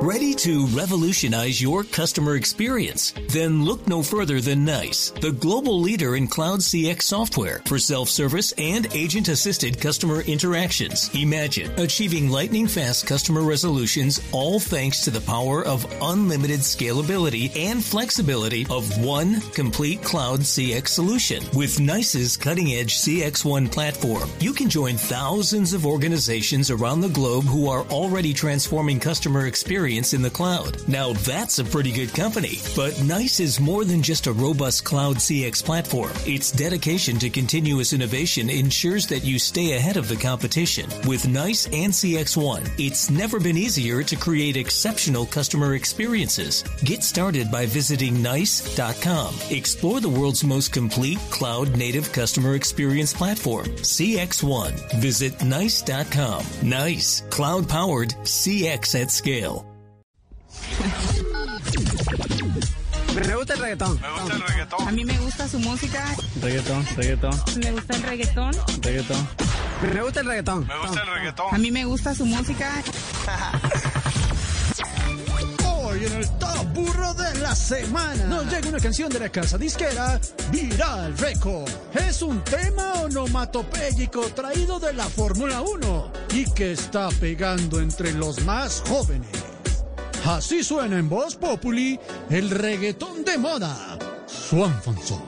Ready to revolutionize your customer experience? Then look no further than NICE, the global leader in cloud CX software for self-service and agent-assisted customer interactions. Imagine achieving lightning fast customer resolutions all thanks to the power of unlimited scalability and flexibility of one complete cloud CX solution. With NICE's cutting-edge CX1 platform, you can join thousands of organizations around the globe who are already transforming customer experience in the cloud. Now that's a pretty good company. But NICE is more than just a robust cloud CX platform. Its dedication to continuous innovation ensures that you stay ahead of the competition. With NICE and CX1, it's never been easier to create exceptional customer experiences. Get started by visiting NICE.com. Explore the world's most complete cloud native customer experience platform, CX1. Visit NICE.com. NICE, cloud powered CX at scale. Me gusta el reggaetón. Me gusta el reggaetón. A mí me gusta su música. Reggaetón, reggaetón, Me gusta el reggaetón. reggaetón. Me gusta el reggaetón. Me gusta el A reggaetón. mí me gusta su música. Hoy en el Top Burro de la Semana nos llega una canción de la casa disquera Viral Record. Es un tema onomatopéyico traído de la Fórmula 1 y que está pegando entre los más jóvenes. Así suena en voz populi el reggaetón de moda, Swanfonson.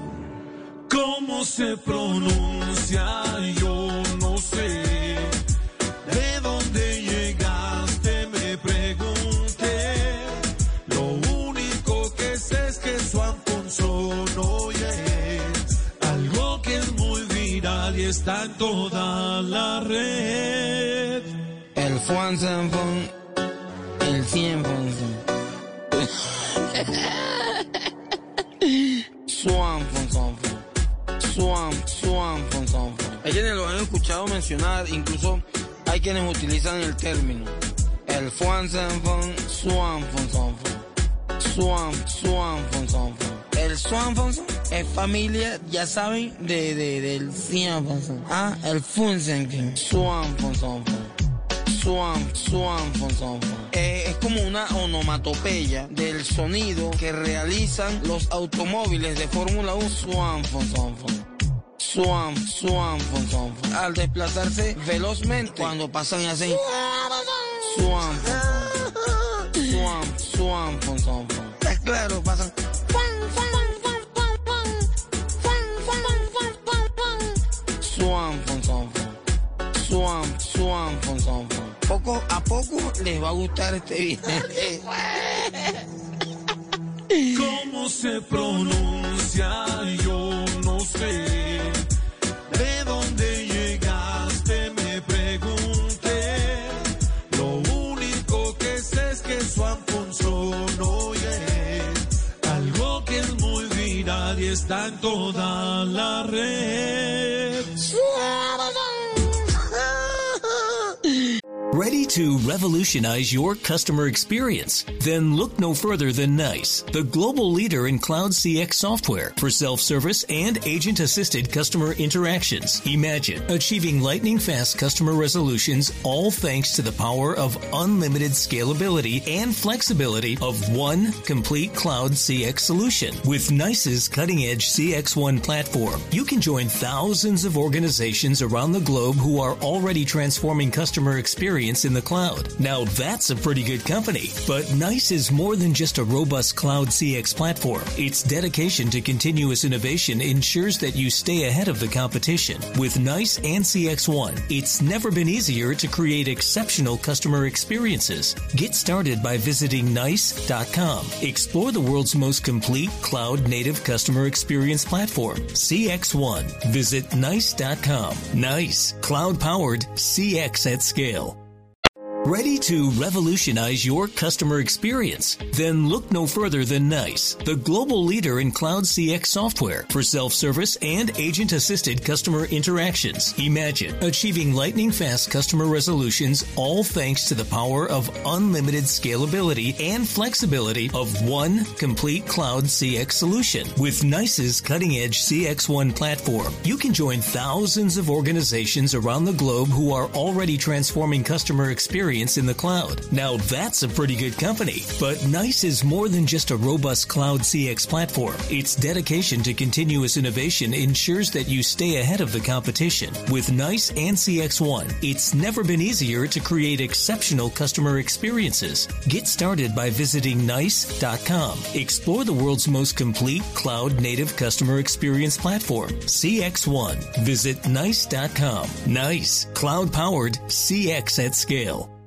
¿Cómo se pronuncia? Yo no sé. ¿De dónde llegaste? Me pregunté. Lo único que sé es que su Alfonso no es algo que es muy viral y está en toda la red. El Juan Sanfón, el 100, Swamp, Swamp, Swamp, Hay quienes lo han escuchado mencionar, incluso hay quienes utilizan el término. El Fuan Sanfon, Swamp, Swamp, Swamp, El Swamp es familia, ya saben, de, de, del Ah, el Funsen, Swamp, Swamp. Swan, Swan, Fon, Son, Fon. Eh, es como una onomatopeya del sonido que realizan los automóviles de Fórmula 1 Swan, Fon, Son, Fon. Swan, Swan, Fon, Son, Fon. Al desplazarse velozmente cuando pasan y hacen Swan, Fon, Son. Swan, Swan, Fon, Son, Fon. Es claro, pasan Swan, Fon, Son, Fon. Swan, Swan, Fon, Son, Fon. Poco a poco les va a gustar este video. ¿Cómo se pronuncia? Yo no sé. ¿De dónde llegaste? Me pregunté. Lo único que sé es que su Alfonso no es algo que es muy viral y está en toda la red. Ready to revolutionize your customer experience? Then look no further than NICE, the global leader in cloud CX software for self-service and agent-assisted customer interactions. Imagine achieving lightning fast customer resolutions all thanks to the power of unlimited scalability and flexibility of one complete cloud CX solution. With NICE's cutting-edge CX1 platform, you can join thousands of organizations around the globe who are already transforming customer experience in the cloud. Now that's a pretty good company. But NICE is more than just a robust cloud CX platform. Its dedication to continuous innovation ensures that you stay ahead of the competition. With NICE and CX1, it's never been easier to create exceptional customer experiences. Get started by visiting NICE.com. Explore the world's most complete cloud native customer experience platform, CX1. Visit NICE.com. NICE, cloud powered CX at scale. Ready to revolutionize your customer experience? Then look no further than NICE, the global leader in cloud CX software for self-service and agent-assisted customer interactions. Imagine achieving lightning fast customer resolutions all thanks to the power of unlimited scalability and flexibility of one complete cloud CX solution. With NICE's cutting-edge CX1 platform, you can join thousands of organizations around the globe who are already transforming customer experience experience in the cloud. Now that's a pretty good company. But NICE is more than just a robust cloud CX platform. Its dedication to continuous innovation ensures that you stay ahead of the competition. With NICE and CX1, it's never been easier to create exceptional customer experiences. Get started by visiting NICE.com. Explore the world's most complete cloud native customer experience platform, CX1. Visit NICE.com. NICE, cloud powered CX at scale.